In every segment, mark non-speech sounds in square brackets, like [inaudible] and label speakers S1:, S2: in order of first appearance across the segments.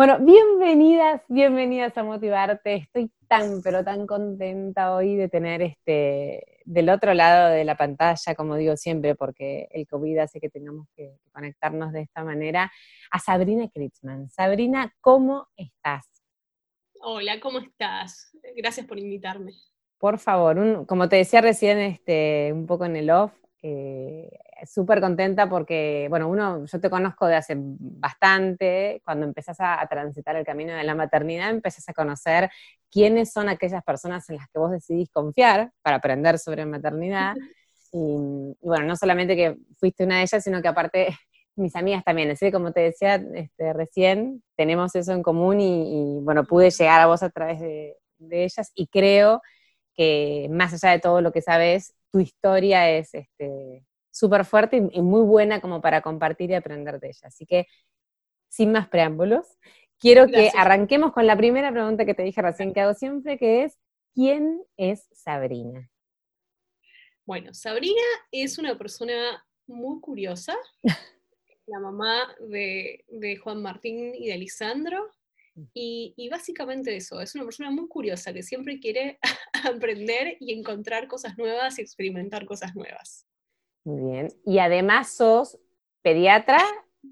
S1: Bueno, bienvenidas, bienvenidas a Motivarte. Estoy tan, pero tan contenta hoy de tener este del otro lado de la pantalla, como digo siempre, porque el COVID hace que tengamos que conectarnos de esta manera, a Sabrina Kritzman. Sabrina, ¿cómo estás?
S2: Hola, ¿cómo estás? Gracias por invitarme.
S1: Por favor, como te decía recién, este, un poco en el off, eh, súper contenta porque, bueno, uno, yo te conozco de hace bastante, cuando empezás a, transitar el camino de la maternidad, empezás a conocer quiénes son aquellas personas en las que vos decidís confiar para aprender sobre maternidad. [laughs] Y, bueno, no solamente que fuiste una de ellas, sino que aparte [laughs] mis amigas también, así como te decía este, recién, tenemos eso en común y, bueno, pude llegar a vos a través de, de ellas y creo que más allá de todo lo que sabes, tu historia es este, súper fuerte y, muy buena como para compartir y aprender de ella. Así que, sin más preámbulos, quiero que arranquemos con la primera pregunta que te dije recién que hago siempre, que es, ¿quién es Sabrina?
S2: Bueno, Sabrina es una persona muy curiosa, [laughs] la mamá de, Juan Martín y de Lisandro, y, y, básicamente eso, es una persona muy curiosa que siempre quiere [laughs] aprender y encontrar cosas nuevas y experimentar cosas nuevas.
S1: Muy bien. Y además sos pediatra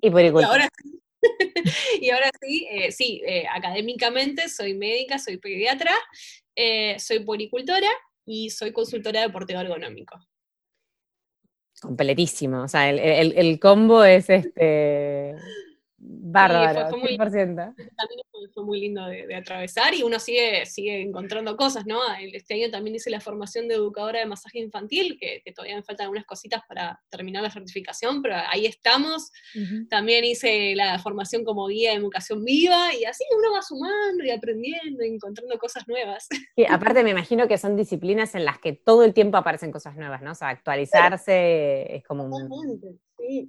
S1: y puericultora.
S2: Y ahora sí, [laughs] y ahora sí, eh, sí eh, académicamente soy médica, soy pediatra, eh, soy puericultora y soy consultora de porteo ergonómico.
S1: Completísimo, o sea, el, el combo es este Bárbaro, fue, muy, También
S2: fue, muy lindo de, atravesar y uno sigue, sigue encontrando cosas, ¿no? Este año también hice la formación de educadora de masaje infantil, que, todavía me faltan algunas cositas para terminar la certificación, pero ahí estamos. También hice la formación como guía de educación viva y así uno va sumando y aprendiendo y encontrando cosas nuevas. [laughs]
S1: Y aparte me imagino que son disciplinas en las que todo el tiempo aparecen cosas nuevas, ¿no? O sea, actualizarse es como un...
S2: Sí.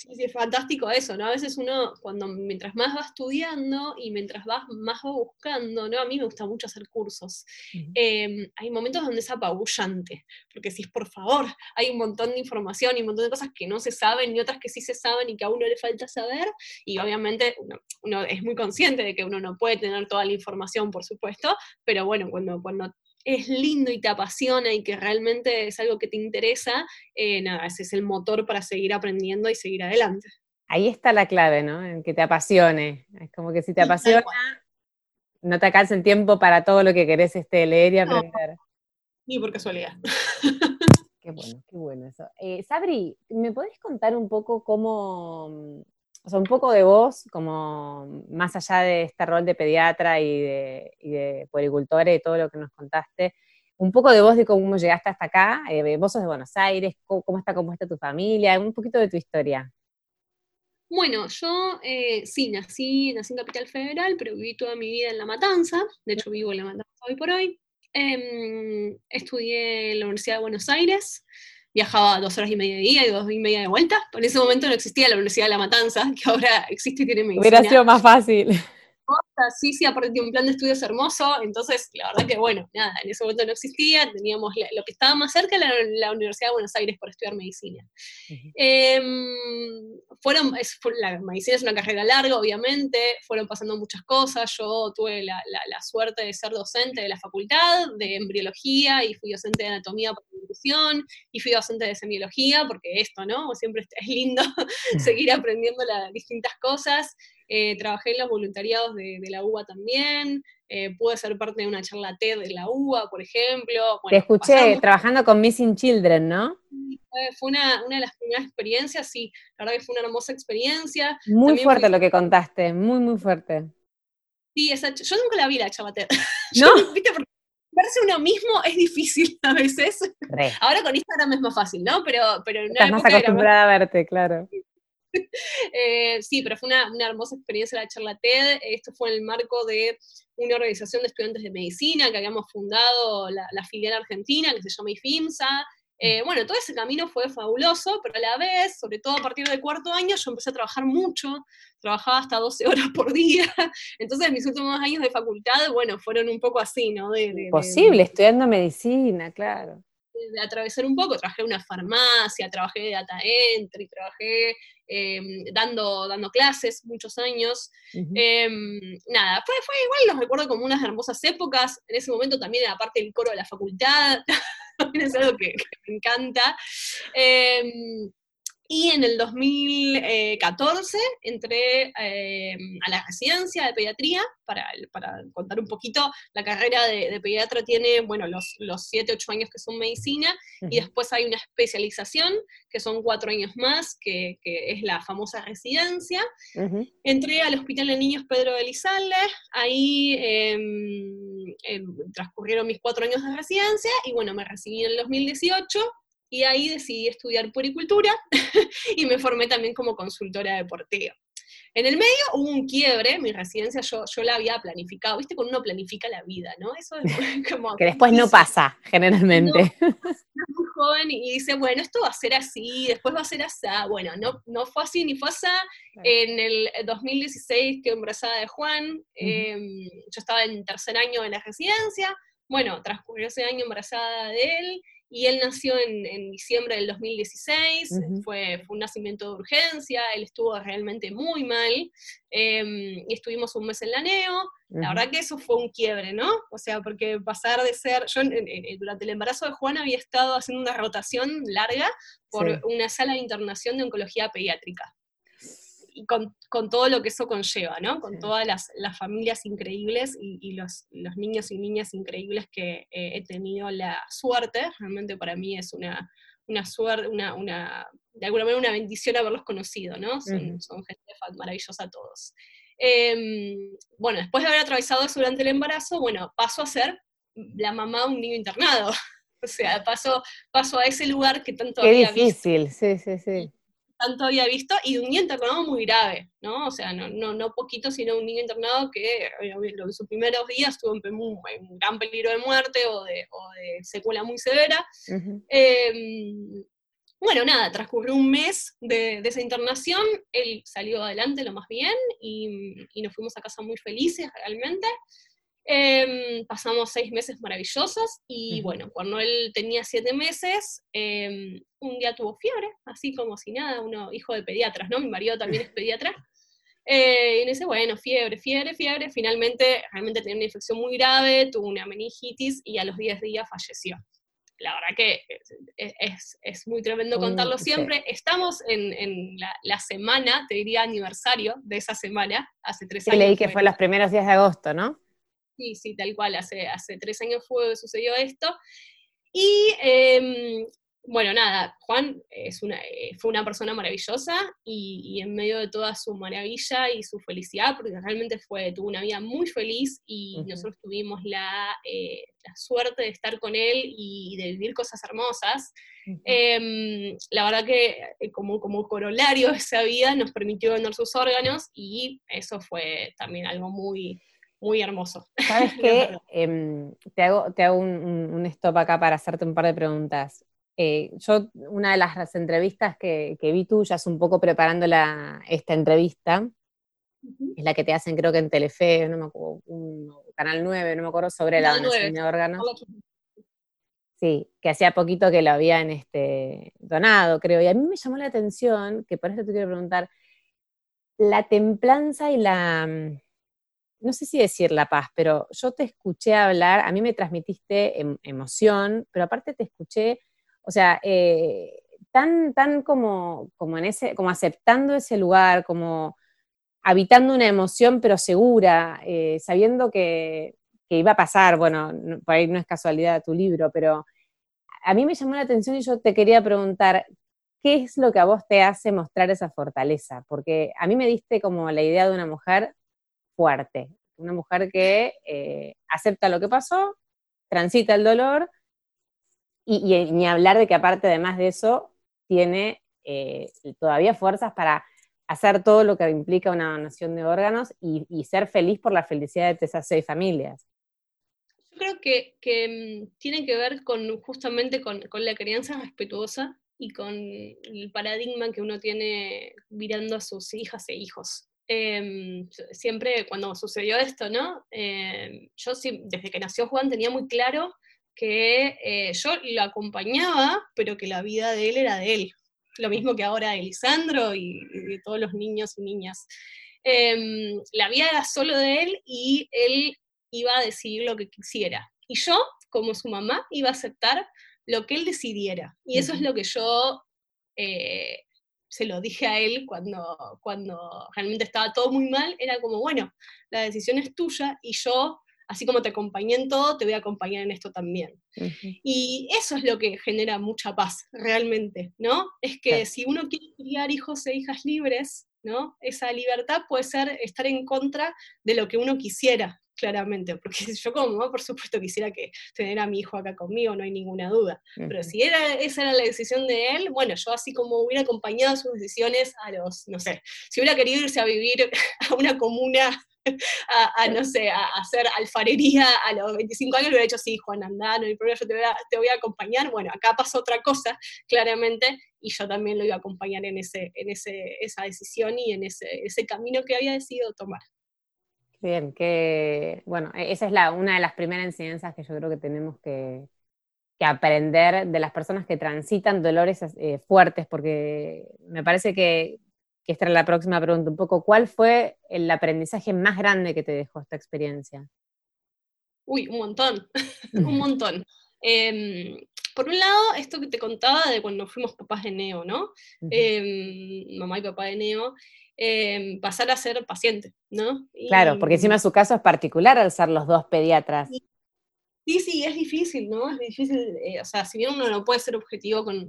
S2: Sí, sí, es fantástico eso, ¿no? A veces uno, cuando mientras más va estudiando y mientras vas más va buscando, ¿no? A mí me gusta mucho hacer cursos. Em, hay momentos donde es apabullante, porque si es por favor, hay un montón de información y un montón de cosas que no se saben y otras que sí se saben y que a uno le falta saber, y obviamente uno, uno es muy consciente de que uno no puede tener toda la información, por supuesto, pero bueno, cuando, cuando es lindo y te apasiona y que realmente es algo que te interesa, eh, nada, ese es el motor para seguir aprendiendo y seguir adelante.
S1: Ahí está la clave, ¿no? En que te apasione. Es como que si te apasiona, no te alcanza el tiempo para todo lo que querés este, leer y aprender.
S2: ni por casualidad.
S1: Qué bueno, qué bueno eso. Eh, Sabri, ¿me podés contar un poco cómo, un poco de vos, como más allá de este rol de pediatra y de, y de puericultora y todo lo que nos contaste, un poco de vos de cómo llegaste hasta acá, eh, vos sos de Buenos Aires, cómo, está compuesta tu familia, un poquito de tu historia.
S2: Bueno, yo eh, sí, nací, nací en Capital Federal, pero viví toda mi vida en La Matanza, de hecho vivo en La Matanza hoy por hoy. Em, estudié en la Universidad de Buenos Aires, viajaba dos horas y media de ida y dos y media de vuelta. En ese momento no existía la Universidad de La Matanza, [laughs] que ahora existe y tiene medicina.
S1: Hubiera sido más fácil
S2: sí, sí, aparte tiene un plan de estudios hermoso, entonces la verdad que bueno, nada, en ese momento no existía, teníamos lo que estaba más cerca era la Universidad de Buenos Aires por estudiar medicina. Em, fueron, la medicina es una carrera larga, obviamente, fueron pasando muchas cosas, yo tuve la, suerte de ser docente de la facultad de embriología y fui docente de anatomía por institución y fui docente de semiología, porque esto, ¿no? Siempre es lindo [laughs] seguir aprendiendo las distintas cosas. Eh, trabajé en los voluntariados de, la UBA también, eh, pude ser parte de una charla TED de la UBA, por ejemplo.
S1: Te escuché trabajando con Missing Children, ¿no?
S2: Fue una, de las primeras experiencias, sí, la verdad que fue una hermosa experiencia.
S1: Muy fuerte lo que contaste, muy, muy fuerte.
S2: Sí, esa, yo nunca la vi la charla TED. [laughs] ¿No? ¿viste? Porque verse uno mismo es difícil [laughs] a veces. Ahora con Instagram es más fácil, ¿no? Pero, pero
S1: Estás más acostumbrada a verte, claro. [laughs]
S2: Eh, sí, pero fue una, hermosa experiencia la charla TED. Esto fue en el marco de una organización de estudiantes de medicina que habíamos fundado la, la filial argentina, que se llama IFIMSA, eh, bueno, todo ese camino fue fabuloso, pero a la vez, sobre todo a partir del cuarto año, yo empecé a trabajar mucho, trabajaba hasta 12 horas por día, [laughs] entonces mis últimos años de facultad, bueno, fueron un poco así, ¿no?
S1: Posible, estudiando medicina, claro.
S2: De, atravesar un poco, trabajé en una farmacia, trabajé de data entry, trabajé em, dando, dando clases muchos años. Em, nada, fue, fue igual, los recuerdo como unas hermosas épocas, en ese momento también era parte del coro de la facultad, [laughs] es algo que, me encanta. Em, y en el 2014 entré em, a la residencia de pediatría, para, contar un poquito, la carrera de, pediatra. Tiene, bueno, los, los 7, 8 años que son medicina, y después hay una especialización, que son 4 años más, que, es la famosa residencia. Entré al Hospital de Niños Pedro de Lizalde, ahí em, transcurrieron mis 4 años de residencia, y bueno, me recibí en el 2018, y ahí decidí estudiar puricultura y me formé también como consultora de porteo. En el medio hubo un quiebre, mi residencia yo, yo la había planificado, viste, cuando uno planifica la vida, ¿no?
S1: Eso es como... que después no pasa, generalmente.
S2: No, muy joven y dice, bueno, esto va a ser así, después va a ser así. Bueno, no, no fue así ni fue así. En el 2016 quedé embarazada de Juan, em, yo estaba en tercer año de la residencia, bueno, transcurrió ese año embarazada de él, y él nació en, diciembre del 2016, fue, fue, un nacimiento de urgencia, él estuvo realmente muy mal, em, y estuvimos un mes en la NEO, la verdad que eso fue un quiebre, ¿no? O sea, porque pasar de ser, yo durante el embarazo de Juan había estado haciendo una rotación larga por una sala de internación de oncología pediátrica y con, todo lo que eso conlleva, ¿no? Con todas las, familias increíbles y, los, niños y niñas increíbles que eh, he tenido la suerte, realmente para mí es una, suerte, una, de alguna manera una bendición haberlos conocido, ¿no? Son, gente maravillosa todos. Em, bueno, después de haber atravesado eso durante el embarazo, bueno, paso a ser la mamá de un niño internado. [laughs] O sea, paso, paso a ese lugar que tanto
S1: Qué difícil, sí, sí, sí
S2: tanto había visto, y de un niño internado muy grave, ¿no? O sea, no, no, no poquito, sino un niño internado que en sus primeros días estuvo en, en, gran peligro de muerte o de, o de secuela muy severa. Em, bueno, nada, transcurrió un mes de, esa internación, él salió adelante lo más bien y, y nos fuimos a casa muy felices realmente. Em, pasamos seis meses maravillosos y bueno, cuando él tenía siete meses, em, un día tuvo fiebre, así como si nada, uno hijo de pediatras, ¿no? Mi marido también es pediatra. [laughs] Eh, y me dice, bueno, fiebre, fiebre, fiebre. Finalmente, realmente tenía una infección muy grave, tuvo una meningitis y a los 10 días falleció. La verdad que es, es, muy tremendo contarlo siempre. Estamos en, en la, semana, te diría aniversario de esa semana, hace tres años.
S1: leí que fue los primeros días de agosto, ¿no?
S2: Sí, sí, tal cual, hace, hace tres años fue, sucedió esto. Y em, bueno, nada, Juan es una, eh, fue una persona maravillosa y, en medio de toda su maravilla y su felicidad, porque realmente fue, tuvo una vida muy feliz y nosotros tuvimos la, eh, la, suerte de estar con él y de vivir cosas hermosas. Em, la verdad que eh, como, como corolario de esa vida nos permitió vender sus órganos y eso fue también algo muy, muy hermoso. [laughs]
S1: ¿Sabes qué? Em, te hago, te hago un, stop acá para hacerte un par de preguntas. Eh, yo, una de las entrevistas que, que, vi tuyas, un poco preparando la, esta entrevista, es la que te hacen creo que en Telefe, no me acuerdo, un, Canal 9, no me acuerdo, sobre la donación de órganos. Sí, que hacía poquito que lo habían este, donado, creo. Y a mí me llamó la atención, que por eso te quiero preguntar, la templanza y la, no sé si decir la paz, pero yo te escuché hablar, a mí me transmitiste em, emoción, pero aparte te escuché, o sea, eh, tan, tan como, como, en ese, como aceptando ese lugar, como habitando una emoción, pero segura, eh, sabiendo que, iba a pasar, bueno, por ahí no es casualidad tu libro, pero a mí me llamó la atención y yo te quería preguntar, ¿qué es lo que a vos te hace mostrar esa fortaleza? Porque a mí me diste como la idea de una mujer fuerte, una mujer que eh, acepta lo que pasó, transita el dolor y, ni hablar de que aparte además de eso tiene eh, todavía fuerzas para hacer todo lo que implica una donación de órganos y, ser feliz por la felicidad de esas seis familias.
S2: Yo creo que, mm, tiene que ver con justamente con, la crianza respetuosa y con el paradigma que uno tiene mirando a sus hijas e hijos. Em, siempre cuando sucedió esto, ¿no? Em, yo desde que nació Juan tenía muy claro que eh, yo lo acompañaba, pero que la vida de él era de él lo mismo que ahora de Lisandro y, de todos los niños y niñas. Em, la vida era solo de él y él iba a decidir lo que quisiera. Y yo, como su mamá, iba a aceptar lo que él decidiera. Y eso es lo que yo eh, se lo dije a él cuando, cuando realmente estaba todo muy mal. Era como, bueno, la decisión es tuya y yo así como te acompañé en todo, te voy a acompañar en esto también. Y eso es lo que genera mucha paz, realmente, ¿no? Es que si uno quiere criar hijos e hijas libres, ¿no? Esa libertad puede ser estar en contra de lo que uno quisiera, claramente, porque [laughs] yo como mamá, por supuesto, quisiera que tener a mi hijo acá conmigo, no hay ninguna duda, pero si era, esa era la decisión de él, bueno, yo así como hubiera acompañado sus decisiones a los, no sé, si hubiera querido irse a vivir [laughs] a una comuna a, no sé, a, hacer alfarería a los 25 años, lo hubiera dicho, sí, Juan, anda, no hay problema, yo te voy, a, te voy a acompañar. Bueno, acá pasó otra cosa, claramente, y yo también lo iba a acompañar en, ese, en ese, esa decisión y en ese, ese camino que había decidido tomar.
S1: Bien, que bueno, e, esa es la, una de las primeras enseñanzas que yo creo que tenemos que, que aprender de las personas que transitan dolores eh, fuertes, porque me parece que que esta era la próxima pregunta, un poco, ¿cuál fue el aprendizaje más grande que te dejó esta experiencia?
S2: Uy, un montón, [laughs] un montón. Em, por un lado, esto que te contaba de cuando fuimos papás de Neo, ¿no? Em, mamá y papá de Neo, em, pasar a ser paciente, ¿no?
S1: claro, porque encima su caso es particular al ser los dos pediatras.
S2: Sí, sí, es difícil, ¿no? Es difícil, eh, o sea, si bien uno no puede ser objetivo con,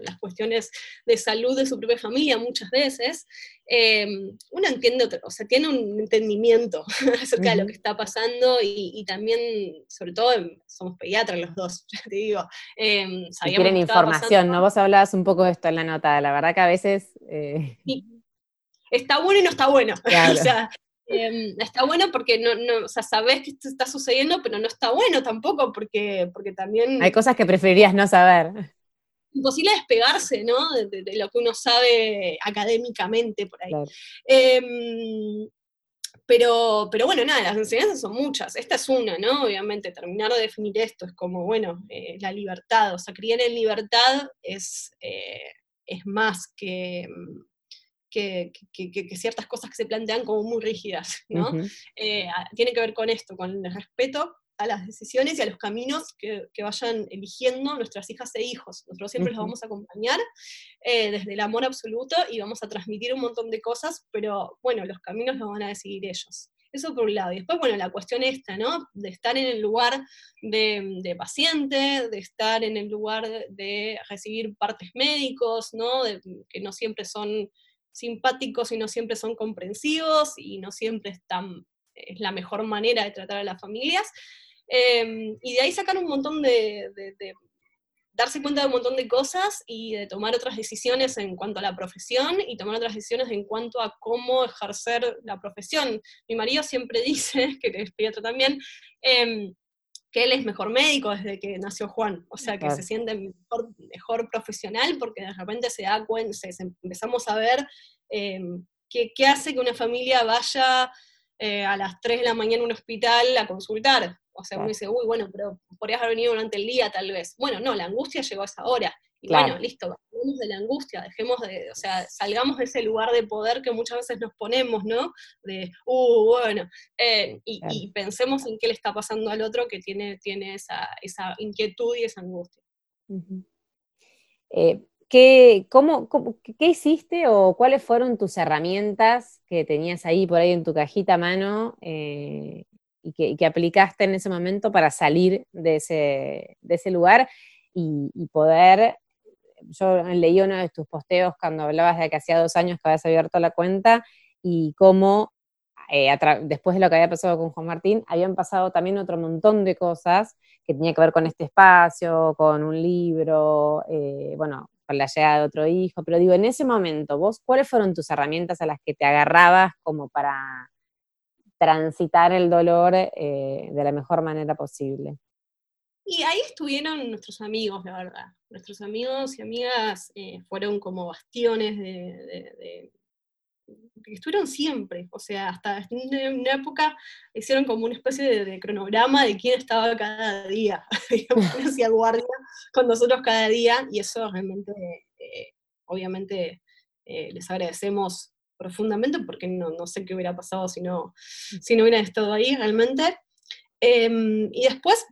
S2: las cuestiones de salud de su propia familia muchas veces, eh, uno entiende, o sea, tiene un entendimiento [laughs] acerca de lo que está pasando y, también, sobre todo, somos pediatras los dos, [laughs] ya te digo.
S1: Eh, tienen información, ¿no? Vos hablabas un poco de esto en la nota, la verdad que a veces...
S2: Está bueno y no está bueno. [laughs] o sea, Em, está bueno porque no, no, o sea, sabes que esto está sucediendo, pero no está bueno tampoco, porque, porque también...
S1: Hay cosas que preferirías no saber.
S2: Imposible despegarse, ¿no? De, lo que uno sabe académicamente por ahí. Em, pero, pero bueno, nada, las enseñanzas son muchas. Esta es una, ¿no? Obviamente, terminar de definir esto es como, bueno, eh, la libertad. O sea, criar en libertad es, eh, es más que, que, ciertas cosas que se plantean como muy rígidas, ¿no? Eh, tiene que ver con esto, con el respeto a las decisiones y a los caminos que, vayan eligiendo nuestras hijas e hijos. Nosotros siempre los vamos a acompañar eh, desde el amor absoluto y vamos a transmitir un montón de cosas, pero bueno, los caminos los van a decidir ellos. Eso por un lado. Y después, bueno, la cuestión esta, ¿no? De estar en el lugar de, paciente, de estar en el lugar de, recibir partes médicos, ¿no? que no siempre son simpáticos y no siempre son comprensivos y no siempre están, es la mejor manera de tratar a las familias. Em, y de ahí sacar un montón de, darse cuenta de un montón de cosas y de tomar otras decisiones en cuanto a la profesión y tomar otras decisiones en cuanto a cómo ejercer la profesión. Mi marido siempre [laughs] dice, que es pediatra también, eh, que él es mejor médico desde que nació Juan, o sea, que se siente mejor, profesional porque de repente se da cuenta, empezamos a ver em, qué, hace que una familia vaya eh, a las 3 de la mañana a un hospital a consultar. O sea, uno dice, uy, bueno, pero podrías haber venido durante el día tal vez. Bueno, no, la angustia llegó a esa hora. Y bueno, listo, vamos de la angustia, dejemos de, o sea, salgamos de ese lugar de poder que muchas veces nos ponemos, ¿no? De, uh, bueno, eh, y, pensemos en qué le está pasando al otro que tiene, tiene esa, inquietud y esa angustia.
S1: Eh, ¿qué, cómo, ¿Qué hiciste o cuáles fueron tus herramientas que tenías ahí por ahí en tu cajita a mano eh, y, que, y, que, aplicaste en ese momento para salir de ese, de ese lugar? Y, y, poder yo leí uno de tus posteos cuando hablabas de que hacía dos años que habías abierto la cuenta y cómo eh, después de lo que había pasado con Juan Martín, habían pasado también otro montón de cosas que tenía que ver con este espacio, con un libro, eh, bueno, con la llegada de otro hijo, pero digo, en ese momento, vos, ¿cuáles fueron tus herramientas a las que te agarrabas como para transitar el dolor eh, de la mejor manera posible?
S2: Y ahí estuvieron nuestros amigos, la verdad. Nuestros amigos y amigas eh, fueron como bastiones de, estuvieron siempre, o sea, hasta en una época hicieron como una especie de, cronograma de quién estaba cada día, [laughs] hacía guardia con nosotros cada día, y eso realmente, eh, obviamente, eh, les agradecemos profundamente porque no, no, sé qué hubiera pasado si no, si no hubieran estado ahí realmente. Em, y después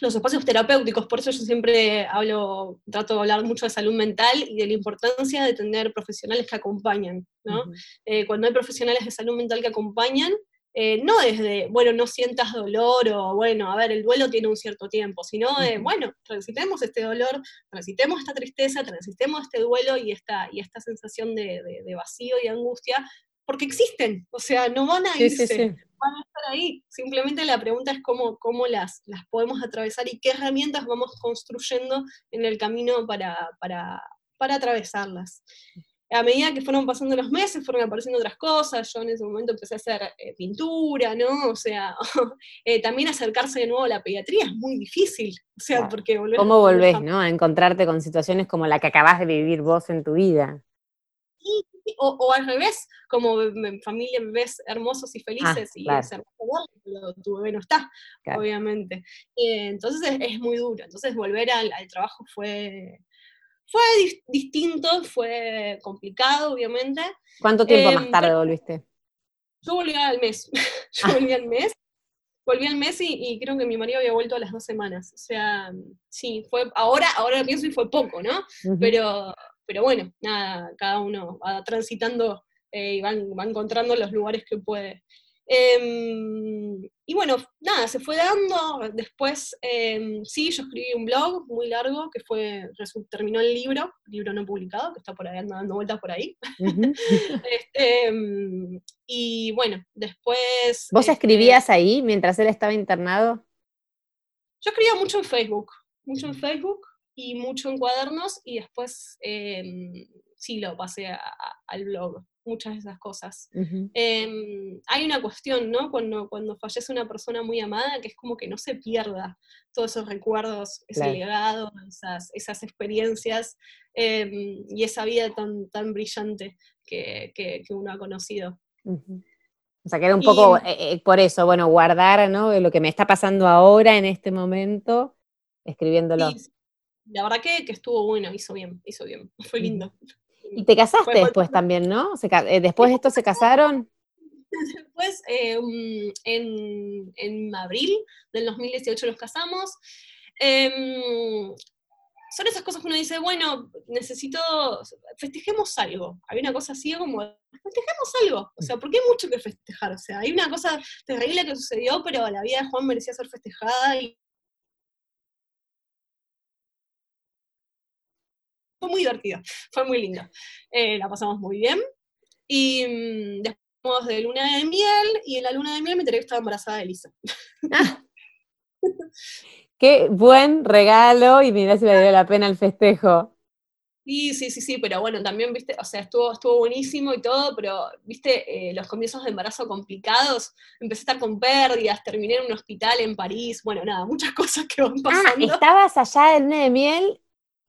S2: los espacios terapéuticos, por eso yo siempre hablo, trato de hablar mucho de salud mental y de la importancia de tener profesionales que acompañan, ¿no? Eh, cuando hay profesionales de salud mental que acompañan, eh, no desde, bueno, no sientas dolor o, bueno, a ver, el duelo tiene un cierto tiempo, sino de, bueno, transitemos este dolor, transitemos esta tristeza, transitemos este duelo y esta, y esta sensación de, vacío y angustia, porque existen, o sea, no van a irse van a estar ahí. Simplemente la pregunta es cómo, cómo las, las podemos atravesar y qué herramientas vamos construyendo en el camino para, para, para atravesarlas. A medida que fueron pasando los meses, fueron apareciendo otras cosas. Yo en ese momento empecé a hacer eh, pintura, ¿no? O sea, [laughs] eh, también acercarse de nuevo a la pediatría es muy difícil. O sea, porque
S1: ¿Cómo volvés, no? A encontrarte con situaciones como la que acabás de vivir vos en tu vida.
S2: O, al revés, como familia bebés hermosos y felices, y es hermoso pero tu bebé no está, obviamente. Eh, entonces es, muy duro. Entonces volver al, trabajo fue, fue distinto, fue complicado, obviamente.
S1: ¿Cuánto tiempo más em, tarde volviste?
S2: Yo volví al mes. [laughs] yo volví al mes. Volví al mes y, creo que mi marido había vuelto a las dos semanas. O sea, sí, fue, ahora, ahora pienso y fue poco, ¿no? Pero pero bueno, nada, cada uno va transitando eh, y va, encontrando los lugares que puede. Em, y bueno, nada, se fue dando. Después, em, sí, yo escribí un blog muy largo que fue, terminó el libro, libro no publicado, que está por ahí dando vueltas por ahí. [laughs] Este, em, y bueno, después.
S1: ¿Vos este escribías ahí mientras él estaba internado?
S2: Yo escribía mucho en Facebook, mucho en Facebook y mucho en cuadernos y después em, sí lo pasé al blog, muchas de esas cosas. Em, hay una cuestión, ¿no? Cuando, cuando fallece una persona muy amada, que es como que no se pierda todos esos recuerdos, ese legado, esas, esas experiencias em, y esa vida tan, tan brillante que, que, uno ha conocido.
S1: O sea, que era un poco eh, eh, por eso, bueno, guardar ¿no? lo que me está pasando ahora en este momento, escribiéndolo
S2: la verdad que, estuvo bueno, hizo bien, hizo bien, [laughs] fue lindo.
S1: Y te casaste después también, ¿no? Eh, ¿Después de esto se casaron? [laughs]
S2: Después, eh, en, en, abril del 2018 nos casamos. Em, son esas cosas que uno dice, bueno, necesito, festejemos algo. Hay una cosa así como, festejemos algo. O sea, porque hay mucho que festejar. O sea, hay una cosa terrible que sucedió, pero la vida de Juan merecía ser festejada y fue muy divertido, fue muy lindo. Eh, la pasamos muy bien. Y mm, después de luna de miel, y en la luna de miel me enteré que estaba embarazada de Elisa. Ah.
S1: Qué buen regalo, y mira si valió la pena el festejo.
S2: Sí, sí, sí, sí, pero bueno, también, viste, o sea, estuvo, estuvo buenísimo y todo, pero, viste, eh, los comienzos de embarazo complicados, empecé a estar con pérdidas, terminé en un hospital en París, bueno, nada, muchas [laughs] cosas que van ah, pasando.
S1: Ah, estabas allá en luna de miel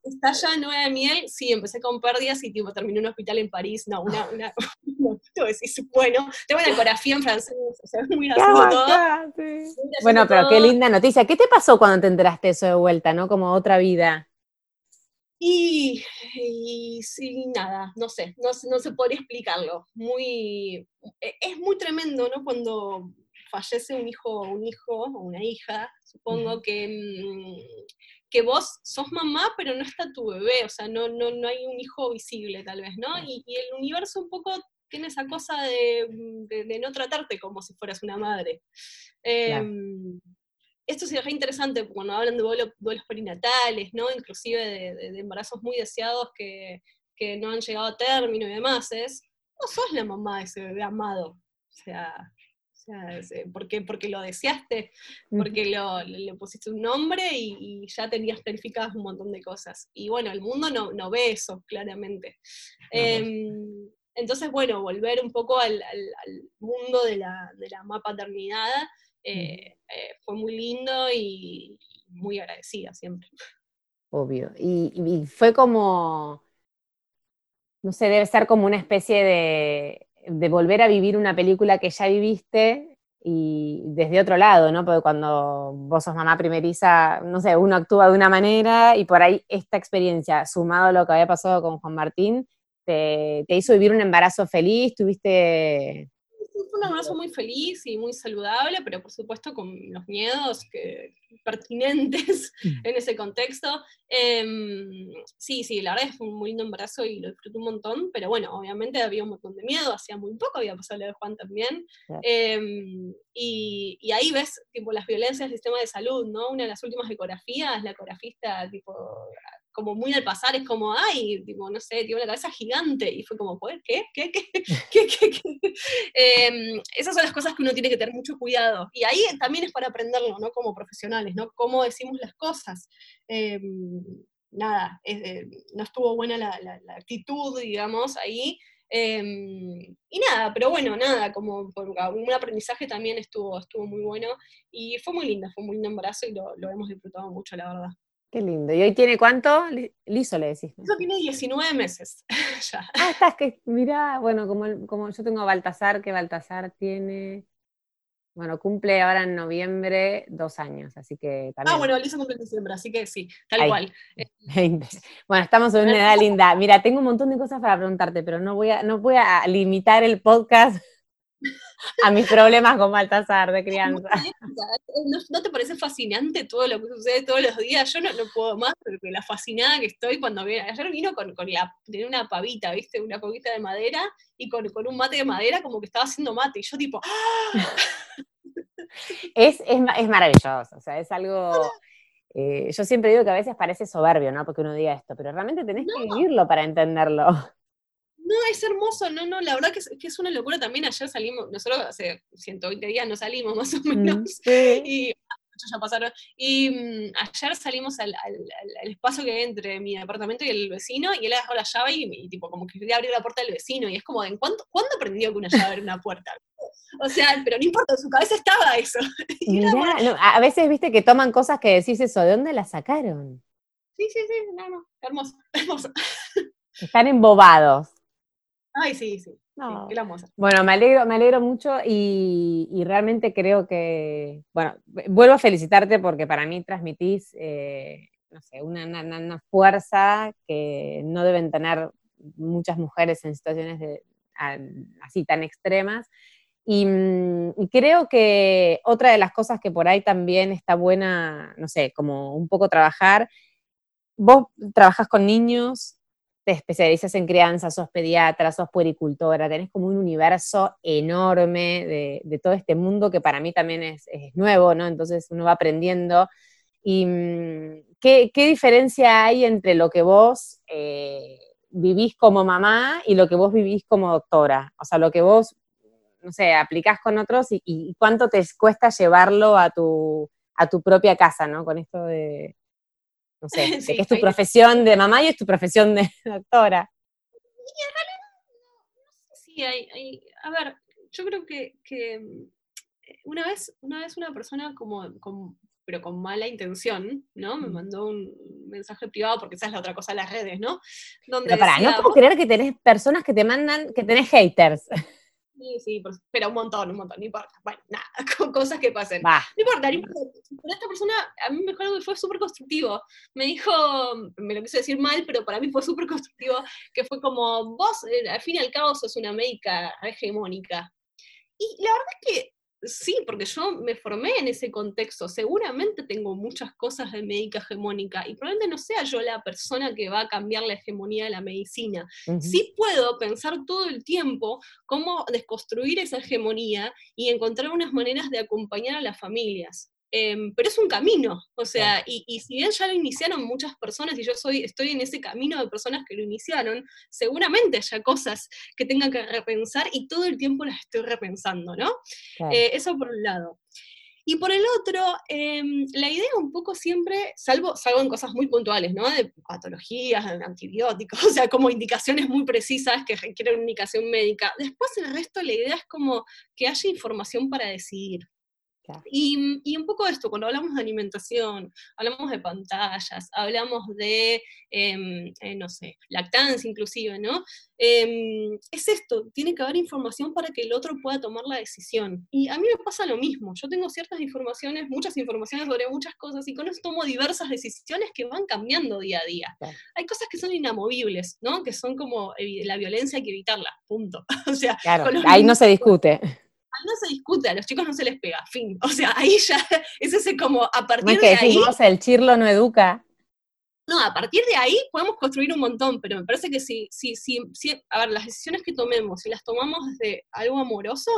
S2: está ya nueva de miel, sí, empecé con pérdidas y tipo terminé en un hospital en París, no, una, una, [laughs] no, decís, bueno, tengo una ecografía en francés, o sea, muy gracioso todo.
S1: Bueno, pero qué linda noticia. ¿Qué te pasó cuando te enteraste eso de vuelta, no? Como otra vida.
S2: Y, y sí, nada, no sé, no, no se podría explicarlo. Muy, e, es muy tremendo, ¿no? Cuando fallece un hijo, un hijo o una hija, supongo que mm, que vos sos mamá, pero no está tu bebé, o sea, no, no, no hay un hijo visible tal vez, ¿no? Y, el universo un poco tiene esa cosa de, de, no tratarte como si fueras una madre. Em, esto sí es interesante cuando hablan de duelos, perinatales, ¿no? Inclusive de, embarazos muy deseados que, que, no han llegado a término y demás, es, no sos la mamá de ese bebé amado. O sea, sea, porque, porque lo deseaste, porque lo, le pusiste un nombre y, ya tenías planificadas un montón de cosas. Y bueno, el mundo no, no ve eso, claramente. Em, entonces, bueno, volver un poco al, mundo de la, de la eh, eh, fue muy lindo y, muy agradecida siempre.
S1: Obvio. y fue como, no sé, debe ser como una especie de de volver a vivir una película que ya viviste y desde otro lado, ¿no? Porque cuando vos sos mamá primeriza, no sé, uno actúa de una manera y por ahí esta experiencia, sumado a lo que había pasado con Juan Martín, te, te hizo vivir un embarazo feliz, tuviste
S2: fue un abrazo muy feliz y muy saludable, pero por supuesto con los miedos que, pertinentes [laughs] mm. en ese contexto. Em, sí, sí, la verdad es un muy lindo embarazo y lo disfruté un montón, pero bueno, obviamente había un montón de miedo, hacía muy poco, había pasado lo de Juan también. Em, y, y, ahí ves tipo, las violencias del sistema de salud, ¿no? Una de las últimas ecografías, la ecografista tipo como muy al pasar, es como, ay, tipo, no sé, tiene una cabeza gigante, y fue como, ¿qué? [laughs] ¿Qué? ¿Qué? ¿Qué? Em, esas son las cosas que uno tiene que tener mucho cuidado, y ahí también es para aprenderlo, ¿no? Como profesionales, ¿no? Cómo decimos las cosas. Em, nada, eh, no estuvo buena la, actitud, digamos, ahí, em, y nada, pero bueno, nada, como un aprendizaje también estuvo, estuvo muy bueno y fue muy linda, fue un muy lindo embarazo y lo, lo hemos disfrutado mucho, la verdad.
S1: Qué lindo. ¿Y hoy tiene cuánto? Liso le decís.
S2: Eso tiene 19 meses [laughs]
S1: ya. Ah, estás que, mirá, bueno, como, como yo tengo a Baltasar, que Baltasar tiene, bueno, cumple ahora en noviembre dos años, así que
S2: también. Ah, bueno, Liso cumple en diciembre, así que sí, tal cual. [laughs]
S1: Bueno, estamos en una edad [laughs] linda. Mira, tengo un montón de cosas para preguntarte, pero no voy a, no voy a limitar el podcast [laughs] a mis problemas con Baltasar de crianza.
S2: ¿No, te parece fascinante todo lo que sucede todos los días? Yo no, no puedo más porque la fascinada que estoy cuando viene. Ayer vino con, con la, tenía una pavita, ¿viste? Una pavita de madera y con, con, un mate de madera como que estaba haciendo mate. Y yo tipo, ¡Ah! [laughs]
S1: es, es, es, maravilloso, o sea, es algo... Eh, yo siempre digo que a veces parece soberbio, ¿no? Porque uno diga esto, pero realmente tenés que vivirlo para entenderlo.
S2: No, es hermoso, no, no, la verdad que es, que es, una locura también. Ayer salimos, nosotros hace 120 días no salimos [laughs] más o mm, menos, y ya pasaron. Y mm, ayer salimos al, al, espacio que hay entre mi departamento y el vecino, y él dejó la llave y, tipo, como que quería abrir la puerta del vecino, y es como, ¿en cuánto, ¿cuándo aprendió que una llave era una puerta? O sea, pero no importa, en su cabeza estaba eso. [laughs]
S1: a veces viste que toman cosas que decís eso, ¿de dónde la sacaron?
S2: Sí, sí, sí, no, no, hermoso, [laughs] hermoso.
S1: Están embobados.
S2: Ay, sí, sí.
S1: bueno, me alegro, me alegro mucho y, realmente creo que, bueno, vuelvo a felicitarte porque para mí transmitís, eh, no sé, una, fuerza que no deben tener muchas mujeres en situaciones de, así tan extremas. Y, y, creo que otra de las cosas que por ahí también está buena, no sé, como un poco trabajar, vos trabajás con niños, te especializas en crianza, sos pediatra, sos puericultora, tenés como un universo enorme de, todo este mundo que para mí también es, nuevo, ¿no? Entonces uno va aprendiendo. ¿Y mm, qué, diferencia hay entre lo que vos eh, vivís como mamá y lo que vos vivís como doctora? O sea, lo que vos, no sé, aplicás con otros y, cuánto te cuesta llevarlo a tu, a tu propia casa, ¿no? Con esto de, no sé, [laughs] que es tu profesión de mamá y es tu profesión de [laughs] doctora.
S2: Y en realidad, no, sé si hay, a ver, yo creo que, mm, una, vez, una vez una persona como, pero con mala intención, ¿no? Me mm. mandó un mensaje privado, porque esa es la otra cosa de las redes, ¿no?
S1: Donde pero para, no puedo creer que tenés personas que te mandan, que tenés haters. [laughs]
S2: Sí, sí, pero un montón, un montón, no importa. Bueno, nada, [laughs] con cosas que pasen. No importa, no importa. Pero esta persona, a mí me acuerdo que fue súper constructivo. Me dijo, me lo quise decir mal, pero para mí fue súper constructivo, que fue como, vos, eh, al fin y al cabo, sos una médica hegemónica. Y la verdad es que Sí, porque yo me formé en ese contexto. Seguramente tengo muchas cosas de médica hegemónica y probablemente no sea yo la persona que va a cambiar la hegemonía de la medicina. Sí puedo pensar todo el tiempo cómo desconstruir esa hegemonía y encontrar unas maneras de acompañar a las familias. Em, pero es un camino, o sea, y, si bien ya lo iniciaron muchas personas y yo soy, estoy en ese camino de personas que lo iniciaron, seguramente haya cosas que tengan que repensar y todo el tiempo las estoy repensando, ¿no? Eh, eso por un lado. Y por el otro, em, la idea un poco siempre, salvo, salvo en cosas muy puntuales, ¿no? De patologías, de antibióticos, [laughs] o sea, como indicaciones muy precisas que requieren una indicación médica. Después el resto, la idea es como que haya información para decidir. Y, un poco esto, cuando hablamos de alimentación, hablamos de pantallas, hablamos de, em, eh, no sé, lactancia inclusive, ¿no? Em, es esto, tiene que haber información para que el otro pueda tomar la decisión. Y a mí me pasa lo mismo, yo tengo ciertas informaciones, muchas informaciones sobre muchas cosas y con eso tomo diversas decisiones que van cambiando día a día. Hay cosas que son inamovibles, ¿no? Que son como la violencia hay que evitarla, punto. [laughs] o sea,
S1: ahí no se discute
S2: no se discute, a los chicos no se les pega, fin. O sea, ahí ya [laughs] es ese como a partir
S1: no es que
S2: de ahí.
S1: el chirlo no educa.
S2: No, a partir de ahí podemos construir un montón, pero me parece que si, si, si, si a ver, las decisiones que tomemos, si las tomamos desde algo amoroso,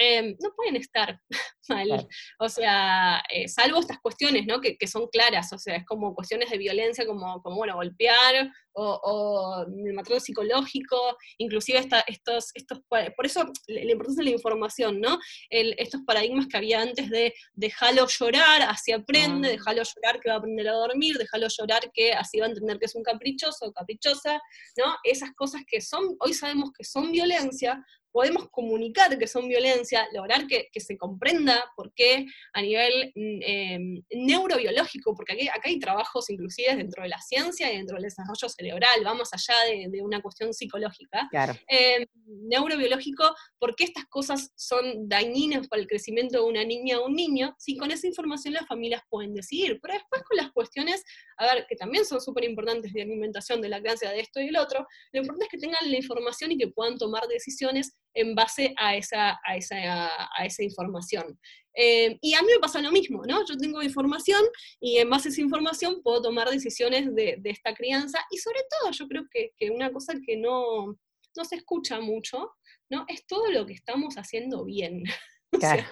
S2: Em, no pueden estar [laughs] mal. O sea, eh, salvo estas cuestiones, ¿no? Que, son claras, o sea, es como cuestiones de violencia, como, como bueno, golpear, o, el maltrato psicológico, inclusive estos, estos, por eso la importancia de la información, ¿no? estos paradigmas que había antes de dejarlo llorar, así aprende, ah. déjalo llorar que va a aprender a dormir, déjalo llorar que así va a entender que es un caprichoso o caprichosa, ¿no? Esas cosas que son, hoy sabemos que son violencia, podemos comunicar que son violencia, lograr que, se comprenda por qué a nivel mm, em, neurobiológico, porque aquí, acá hay trabajos inclusive dentro de la ciencia y dentro del desarrollo cerebral, vamos allá de, una cuestión psicológica. Em, neurobiológico, por qué estas cosas son dañinas para el crecimiento de una niña o un niño, si con esa información las familias pueden decidir. Pero después con las cuestiones, a ver, que también son súper importantes de alimentación, de la crianza, de esto y el otro, lo importante es que tengan la información y que puedan tomar decisiones en base a esa, a esa, a esa información. Eh, y a mí me pasa lo mismo, ¿no? Yo tengo información y en base a esa información puedo tomar decisiones de, de esta crianza y sobre todo yo creo que, que, una cosa que no, no se escucha mucho, ¿no? Es todo lo que estamos haciendo bien. [laughs]
S1: Claro.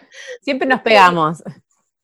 S1: Siempre nos pegamos.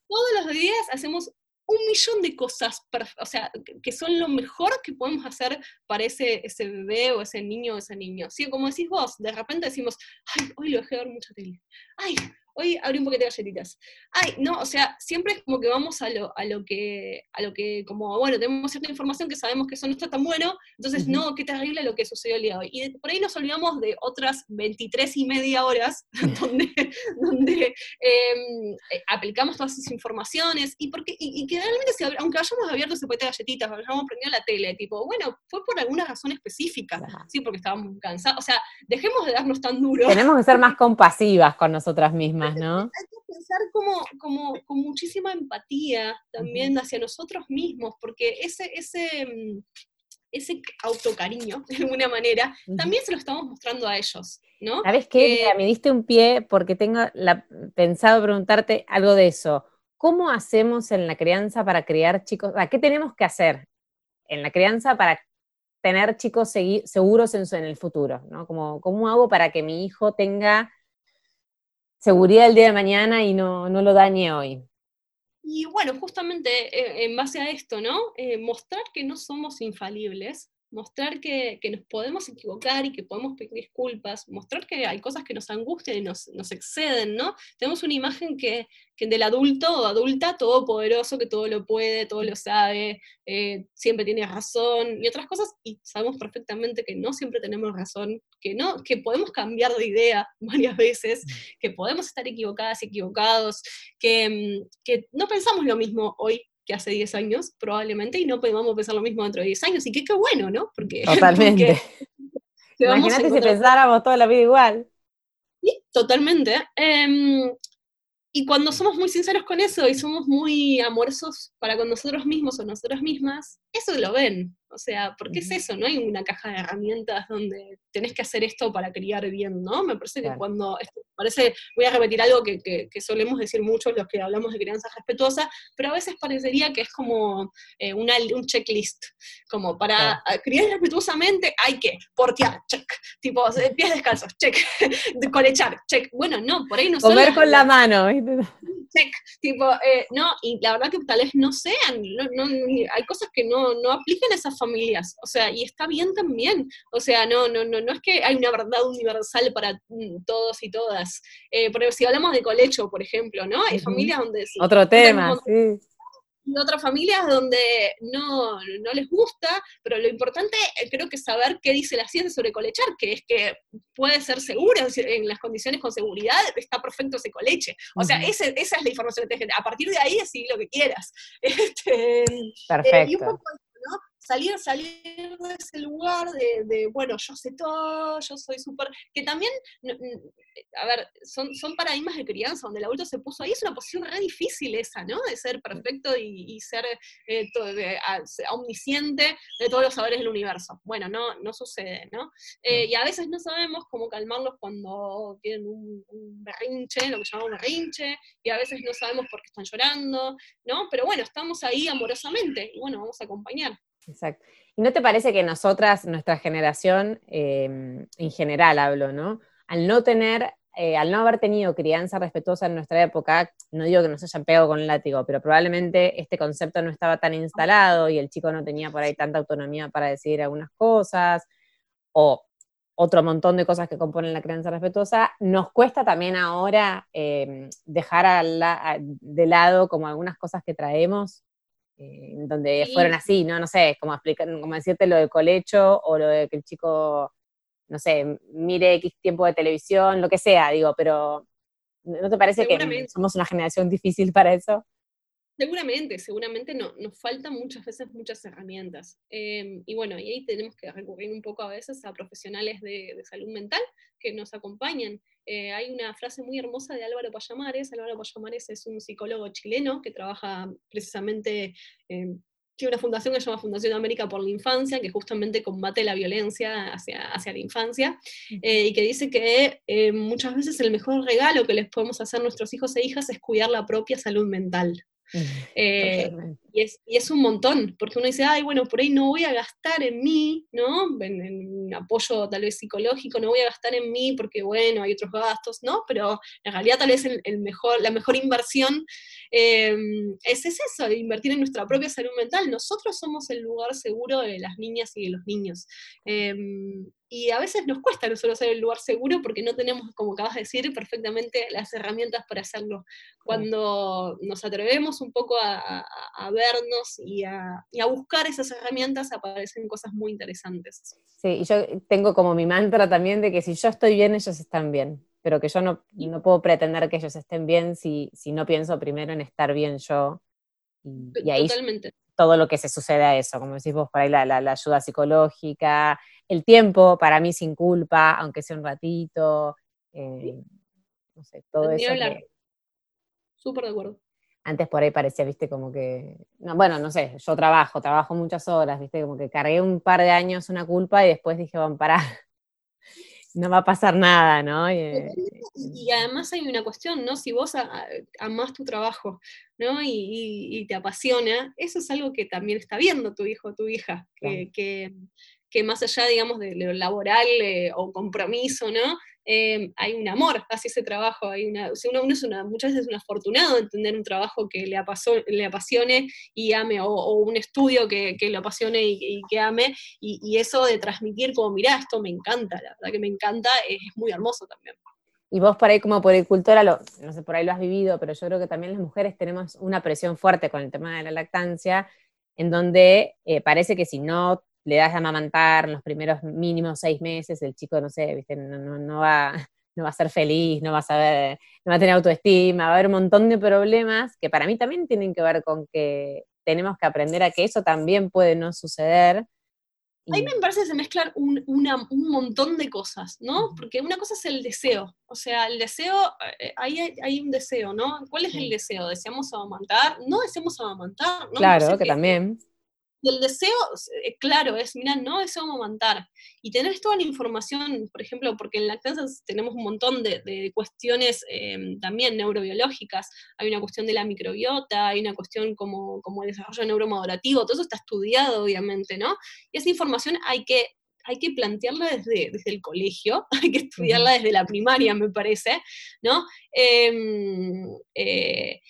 S2: Todos los días hacemos un millón de cosas, o sea, que son lo mejor que podemos hacer para ese, ese bebé o ese niño o ese niño. Sí, como decís vos, de repente decimos, ay, hoy lo dejé ver mucha tele. Ay, hoy abrí un paquete de galletitas. Ay, no, o sea, siempre es como que vamos a lo, a lo que, a lo que, como, bueno, tenemos cierta información que sabemos que eso no está tan bueno, entonces, no, qué terrible lo que sucedió el día de hoy. Y por ahí nos olvidamos de otras 23 y media horas [laughs] donde, donde em, eh, aplicamos todas esas informaciones y, porque, y, que realmente, si, aunque hayamos abierto ese paquete de galletitas, hayamos prendido la tele, tipo, bueno, fue por alguna razón específica, sí, porque estábamos cansados, o sea, dejemos de darnos tan duro.
S1: Tenemos que ser más compasivas con nosotras mismas. Hay
S2: que pensar como, como, con muchísima empatía también hacia nosotros mismos, porque ese, ese, mm, ese autocariño, de alguna manera, también se lo estamos mostrando a ellos, ¿no?
S1: ¿Sabes qué? me diste un pie porque tengo la, pensado preguntarte algo de eso. ¿Cómo hacemos en la crianza para criar chicos? ¿Qué tenemos que hacer en la crianza para tener chicos seguros en, en el futuro? ¿no? Como, ¿Cómo hago para que mi hijo tenga seguridad el día de mañana y no, no lo dañe hoy.
S2: Y bueno, justamente eh, en base a esto, ¿no? Eh, mostrar que no somos infalibles, mostrar que, que, nos podemos equivocar y que podemos pedir disculpas, mostrar que hay cosas que nos angustian y nos, nos exceden, ¿no? Tenemos una imagen que, que, del adulto o adulta todopoderoso, que todo lo puede, todo lo sabe, eh, siempre tiene razón y otras cosas, y sabemos perfectamente que no siempre tenemos razón, que, no, que podemos cambiar de idea [laughs] varias veces, que podemos estar equivocadas y equivocados, que, mm, que no pensamos lo mismo hoy que hace 10 años, probablemente, y no podemos pensar lo mismo dentro de 10 años, y que qué bueno, ¿no?
S1: Porque, [laughs] Totalmente. Imagínate si pensáramos toda la vida igual.
S2: Sí, totalmente. Em, y cuando somos muy sinceros con eso y somos muy amorosos para con nosotros mismos o nosotras mismas, eso lo ven. O sea, porque es eso, no hay una caja de herramientas donde tenés que hacer esto para criar bien, ¿no? Me parece que cuando, parece, voy a repetir algo que, que, solemos decir muchos los que hablamos de crianza respetuosa, pero a veces parecería que es como eh, una, un checklist, como para criar respetuosamente hay que portear, check, tipo, pies descalzos, check, [laughs] colechar, check. Bueno, no, por ahí no
S1: Comer con la mano,
S2: check, tipo, eh, no, y la verdad que tal vez no sean, no, hay cosas que no, no aplican a esas familias, o sea, y está bien también, o sea, no, no, no, no es que hay una verdad universal para mm, todos y todas, eh, porque si hablamos de colecho, por ejemplo, ¿no? Hay familias donde...
S1: Otro tema, sí.
S2: y otras familias donde no, no, les gusta, pero lo importante eh, creo que es saber qué dice la ciencia sobre colechar, que es que puede ser seguro, en las condiciones con seguridad está perfecto ese coleche. O sea, esa es la información que A partir de ahí, así lo que quieras. [laughs] Este,
S1: perfecto
S2: salir, salir de ese lugar de, bueno, yo sé todo, yo soy súper, que también, a ver, son, son paradigmas de crianza donde el adulto se puso ahí, es una posición re difícil esa, ¿no? De ser perfecto y, ser eh, omnisciente de todos los saberes del universo. Bueno, no, no sucede, ¿no? Eh, y a veces no sabemos cómo calmarlos cuando tienen un, un berrinche, lo que llamamos berrinche, y a veces no sabemos por qué están llorando, ¿no? Pero bueno, estamos ahí amorosamente y bueno, vamos a acompañar.
S1: Exacto. ¿Y no te parece que nosotras, nuestra generación, em, en general hablo, ¿no? Al no tener, eh, al no haber tenido crianza respetuosa en nuestra época, no digo que nos hayan pegado con el látigo, pero probablemente este concepto no estaba tan instalado y el chico no tenía por ahí tanta autonomía para decidir algunas cosas, o otro montón de cosas que componen la crianza respetuosa, nos cuesta también ahora em, dejar de lado como algunas cosas que traemos eh, donde fueron así, ¿no? No sé, como, explicar, como decirte lo del colecho o lo de que el chico, no sé, mire X tiempo de televisión, lo que sea, digo, pero ¿no te parece que somos una generación difícil para eso?
S2: Seguramente, seguramente no, nos faltan muchas veces muchas herramientas. Em, y bueno, y ahí tenemos que recurrir un poco a veces a profesionales de, de salud mental que nos acompañen. Eh, hay una frase muy hermosa de Álvaro Payamares. Álvaro Payamares es un psicólogo chileno que trabaja precisamente, eh, tiene una fundación que se llama Fundación América por la Infancia, que justamente combate la violencia hacia, hacia la infancia, eh, y que dice que muchas veces el mejor regalo que les podemos hacer a nuestros hijos e hijas es cuidar la propia salud mental. [laughs] Eh, y, es, y, es, un montón, porque uno dice, ay, bueno, por ahí no voy a gastar en mí, ¿no? En, apoyo tal vez psicológico, no voy a gastar en mí porque, bueno, hay otros gastos, ¿no? Pero en realidad tal vez el, mejor, la mejor inversión eh, es, es, eso, invertir en nuestra propia salud mental. Nosotros somos el lugar seguro de las niñas y de los niños. Eh, y a veces nos cuesta nosotros ser el lugar seguro porque no tenemos, como acabas de decir, perfectamente las herramientas para hacerlo. Cuando nos atrevemos un poco a, vernos y a, buscar esas herramientas, aparecen cosas muy interesantes.
S1: Sí, y yo tengo como mi mantra también de que si yo estoy bien, ellos están bien, pero que yo no, no puedo pretender que ellos estén bien si, si no pienso primero en estar bien yo. Y, ahí Totalmente. Todo lo que se sucede a eso, como decís vos, por ahí la, la, la ayuda psicológica, el tiempo para mí sin culpa, aunque sea un ratito, eh, no sé, todo eso.
S2: Súper de acuerdo.
S1: Antes por ahí parecía, viste, como que, no, bueno, no sé, yo trabajo, trabajo muchas horas, viste, como que cargué un par de años una culpa y después dije, van, parar, no va a pasar nada, ¿no?
S2: Eh, y, además hay una cuestión, ¿no? Si vos amás tu trabajo, ¿no? Y, te apasiona, eso es algo que también está viendo tu hijo o tu hija, que, que más allá, digamos, de lo laboral eh, o compromiso, ¿no? Eh, hay un amor hacia ese trabajo, hay una, uno, es una, muchas veces es un afortunado de tener un trabajo que le, le apasione y ame, o, un estudio que, que, lo apasione y, que ame, y, eso de transmitir como, mirá, esto me encanta, la verdad que me encanta, es, muy hermoso también.
S1: Y vos por ahí como poricultora, lo, no sé, por ahí lo has vivido, pero yo creo que también las mujeres tenemos una presión fuerte con el tema de la lactancia, en donde eh, parece que si no le das a amamantar en los primeros mínimos seis meses, el chico, no sé, ¿viste? No, va, [laughs] no va a ser feliz, no va a saber, no va a tener autoestima, va a haber un montón de problemas que para mí también tienen que ver con que tenemos que aprender a que eso también puede no suceder.
S2: A mí me parece que se mezclan un, un, montón de cosas, ¿no? Porque una cosa es el deseo, o sea, el deseo, eh, hay, hay un deseo, ¿no? ¿Cuál es el deseo? ¿Deseamos amamantar? No deseamos amamantar, ¿no?
S1: Claro, que, también
S2: Y el deseo, eh, claro, es, mira, no deseo amamantar. Y tener toda la información, por ejemplo, porque en lactancia tenemos un montón de, cuestiones em, también neurobiológicas. Hay una cuestión de la microbiota, hay una cuestión como, como el desarrollo neuromodulativo, todo eso está estudiado, obviamente, ¿no? Y esa información hay que hay que plantearla desde, desde, el colegio, [laughs] hay que estudiarla desde la primaria, me parece, ¿no? Em, eh,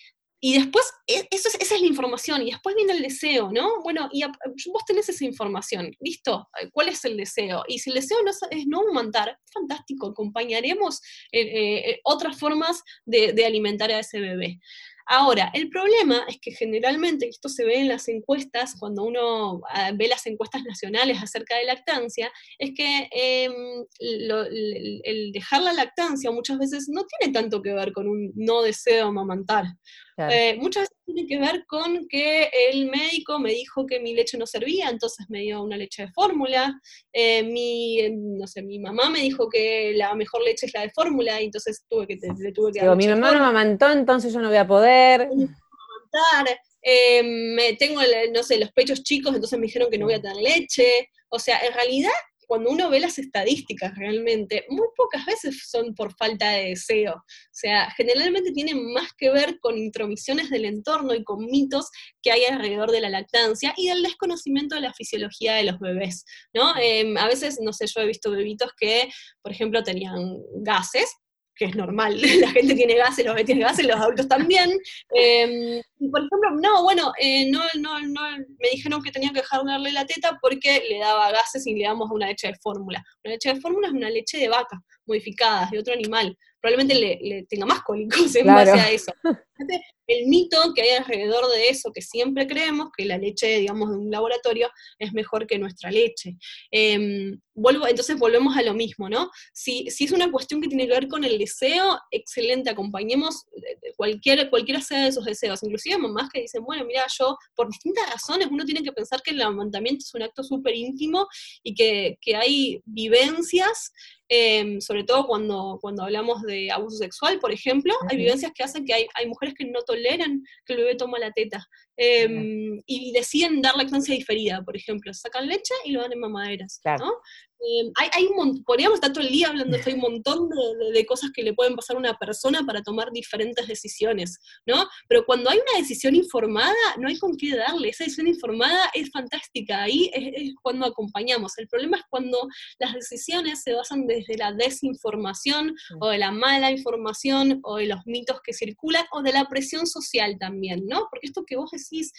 S2: y después, e, esa es la información, y después viene el deseo, ¿no? Bueno, y vos tenés esa información, listo, ¿cuál es el deseo? Y si el deseo es, no aumentar, fantástico, acompañaremos eh, eh, otras formas de, alimentar a ese bebé. Ahora, el problema es que generalmente, esto se ve en las encuestas, cuando uno ah, ve las encuestas nacionales acerca de lactancia, es que em, el, dejar la lactancia muchas veces no tiene tanto que ver con un no deseo amamantar. Eh, muchas veces tiene que ver con que el médico me dijo que mi leche no servía, entonces me dio una leche de fórmula. Eh, mi, no sé, mi mamá me dijo que la mejor leche es la de fórmula, y entonces tuve que, le tuve que
S1: dar. mi mamá no me amamantó, entonces yo no voy a poder.
S2: Eh, me tengo, no sé, los pechos chicos, entonces me dijeron que no voy a tener leche. O sea, en realidad cuando uno ve las estadísticas realmente, muy pocas veces son por falta de deseo. O sea, generalmente tienen más que ver con intromisiones del entorno y con mitos que hay alrededor de la lactancia y del desconocimiento de la fisiología de los bebés, ¿no? Em, a veces, no sé, yo he visto bebitos que, por ejemplo, tenían gases, que es normal, [laughs] la gente tiene gases, los bebés tienen gases, los adultos también. Em, por ejemplo, no, bueno, eh, no, no, no, me dijeron que tenía que dejar de darle la teta porque le daba gases y le damos una leche de fórmula. Una leche de fórmula es una leche de vaca modificada, de otro animal. Probablemente le, tenga más cólicos en base a eso. [laughs] El mito que hay alrededor de eso, que siempre creemos que la leche, digamos, de un laboratorio es mejor que nuestra leche. Em, vuelvo, entonces volvemos a lo mismo, ¿no? Si, si es una cuestión que tiene que ver con el deseo, excelente, acompañemos eh, cualquier, cualquiera sea de esos deseos, inclusive mamás que dicen, bueno, mira, yo, por distintas razones, uno tiene que pensar que el amamantamiento es un acto súper íntimo y que, que, hay vivencias, em, sobre todo cuando, cuando hablamos de abuso sexual, por ejemplo, hay vivencias que hacen que hay, hay mujeres que no toleran que el bebé toma la teta. Em, y deciden dar lactancia diferida, por ejemplo, sacan leche y lo dan en mamaderas, ¿no? Em, hay, hay, un podríamos estar todo el día hablando, hay un montón de, cosas que le pueden pasar a una persona para tomar diferentes decisiones, ¿no? Pero cuando hay una decisión informada, no hay con qué darle, esa decisión informada es fantástica, ahí es, cuando acompañamos. El problema es cuando las decisiones se basan desde la desinformación o de la mala información o de los mitos que circulan o de la presión social también, ¿no? Porque esto que vos decís es,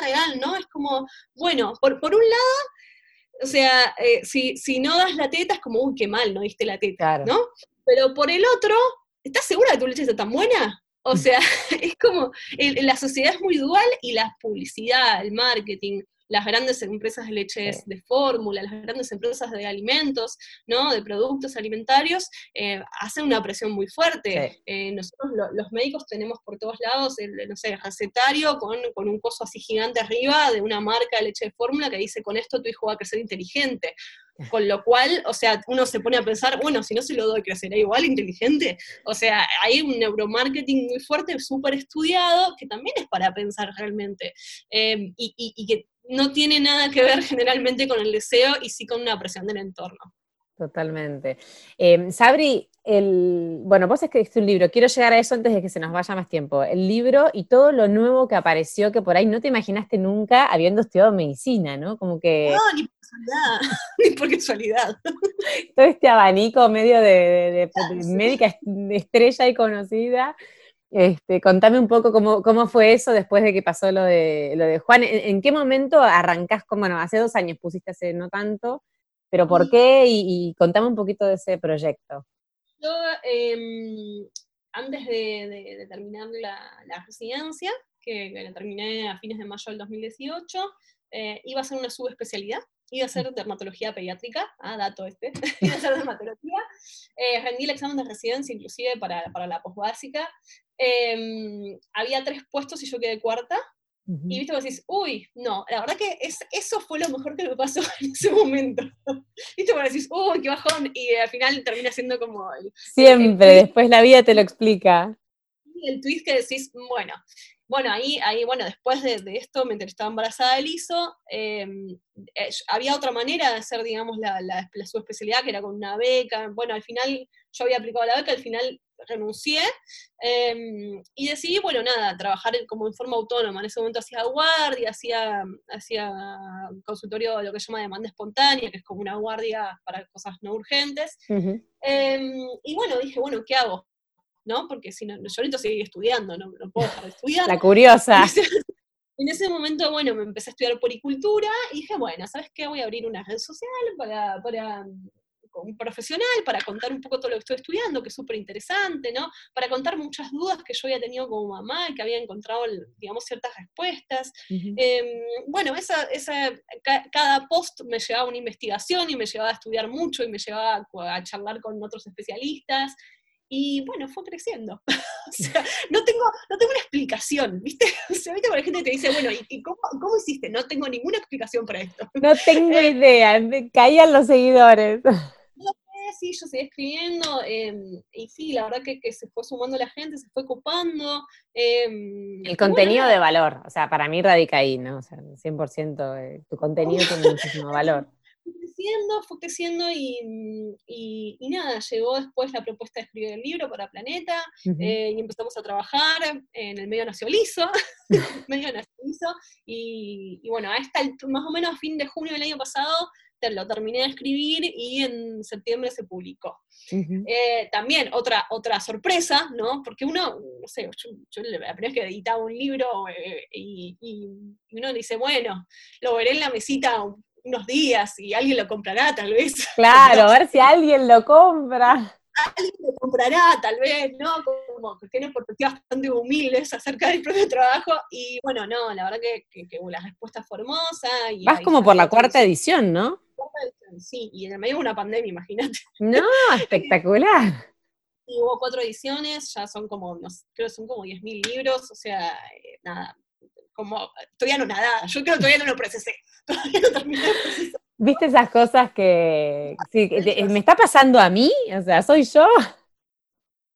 S2: real, ¿no? Es como, bueno, por, por un lado, o sea, eh, si, si, no das la teta es como, uy, qué mal, no diste la teta, ¿no? Pero por el otro, ¿estás segura de que tu leche está tan buena? O sea, [laughs] es como, la sociedad es muy dual y la publicidad, el marketing, las grandes empresas de leches de fórmula, las grandes empresas de alimentos, ¿no? de productos alimentarios, eh, hacen una presión muy fuerte. Eh, nosotros los médicos tenemos por todos lados el, no sé, recetario con, con, un coso así gigante arriba de una marca de leche de fórmula que dice, con esto tu hijo va a crecer inteligente. Con lo cual, o sea, uno se pone a pensar, bueno, si no se lo doy, crecerá igual inteligente. O sea, hay un neuromarketing muy fuerte, súper estudiado, que también es para pensar realmente. Eh, y, y que no tiene nada que ver [laughs] generalmente con el deseo y sí con una presión del entorno.
S1: Totalmente. Eh, Sabri, el, bueno, vos escribiste un libro, quiero llegar a eso antes de que se nos vaya más tiempo. El libro y todo lo nuevo que apareció, que por ahí no te imaginaste nunca habiendo estudiado medicina, ¿no? Como que...
S2: No, ni por casualidad, [laughs] ni por casualidad.
S1: Todo este abanico medio de, de médica estrella y conocida, este, contame un poco cómo, fue eso después de que pasó lo de, lo de Juan. ¿En, qué momento arrancás? Con, bueno, hace dos años pusiste hace no tanto, pero ¿por qué? Y, contame un poquito de ese proyecto.
S2: Yo, em, antes de, terminar la, residencia, que, la terminé a fines de mayo del 2018, eh, iba a hacer una subespecialidad iba a hacer dermatología pediátrica, ah, dato este, [laughs] iba a hacer dermatología, eh, rendí el examen de residencia inclusive para, para la posbásica, eh, había tres puestos y yo quedé cuarta, y viste, vos decís, uy, no, la verdad que es, eso fue lo mejor que me pasó [laughs] en ese momento. [laughs] viste, vos decís, uy, qué bajón, y al final termina siendo como...
S1: Siempre, después la vida te lo explica.
S2: El twist que decís, bueno, bueno, ahí, ahí, bueno, después de, esto, mientras estaba embarazada de Liso, em, eh, había otra manera de hacer, digamos, la, la, su especialidad, que era con una beca. Bueno, al final yo había aplicado la beca, al final renuncié em, y decidí, bueno, nada, trabajar como en forma autónoma. En ese momento hacía guardia, hacía, hacía consultorio de lo que se llama demanda espontánea, que es como una guardia para cosas no urgentes. Em, y bueno, dije, bueno, ¿qué hago? ¿No? Porque si no, yo ahorita seguir estudiando, no, no puedo dejar de estudiar.
S1: La curiosa. [laughs]
S2: En ese momento, bueno, me empecé a estudiar poricultura y dije, bueno, ¿sabes qué? Voy a abrir una red social para, para un profesional para contar un poco todo lo que estoy estudiando, que es súper interesante, ¿no? Para contar muchas dudas que yo había tenido como mamá y que había encontrado, digamos, ciertas respuestas. Em, bueno, esa, esa, cada post me llevaba a una investigación y me llevaba a estudiar mucho y me llevaba a charlar con otros especialistas. Y bueno, fue creciendo. [laughs] o sea, no tengo, no tengo una explicación, ¿viste? [laughs] O sea, ¿viste? Por la gente te dice, bueno, ¿y, cómo, cómo, hiciste? No tengo ninguna explicación para esto.
S1: No tengo [laughs] eh, idea, caían los seguidores
S2: sí, yo seguí escribiendo, em, y sí, la verdad que, se fue sumando la gente, se fue ocupando. Em,
S1: el contenido de valor, o sea, para mí radica ahí, ¿no? O sea, 100% eh, tu contenido tiene muchísimo valor. [laughs]
S2: Fue creciendo, fue creciendo y, nada, llegó después la propuesta de escribir el libro para Planeta eh, y empezamos a trabajar en el medio nacionalizo, [laughs] [laughs] medio nacionalizo y, y, bueno, hasta más o menos a fin de junio del año pasado lo terminé de escribir y en septiembre se publicó. Eh, también otra, otra sorpresa, ¿no? Porque uno, no sé, yo, la primera vez que editaba un libro eh, y, uno dice, bueno, lo veré en la mesita unos días y alguien lo comprará tal vez. [laughs]
S1: Claro, a ver si alguien lo compra
S2: alguien lo comprará, tal vez, ¿no? Como que tiene perspectivas bastante humildes acerca del propio trabajo. Y bueno, no, la verdad que, que, la respuesta fue hermosa. Y
S1: Vas como por la cuarta edición, ¿no?
S2: Sí, y en el medio de una pandemia, imagínate.
S1: No, [laughs] espectacular.
S2: Y hubo cuatro ediciones, ya son como, no creo que son como 10.000 libros, o sea, eh, nada, como, todavía no nada, yo creo que todavía no lo procesé, [laughs] todavía no terminé el proceso.
S1: ¿Viste esas cosas que, sí, me está pasando a mí? O sea, ¿soy yo?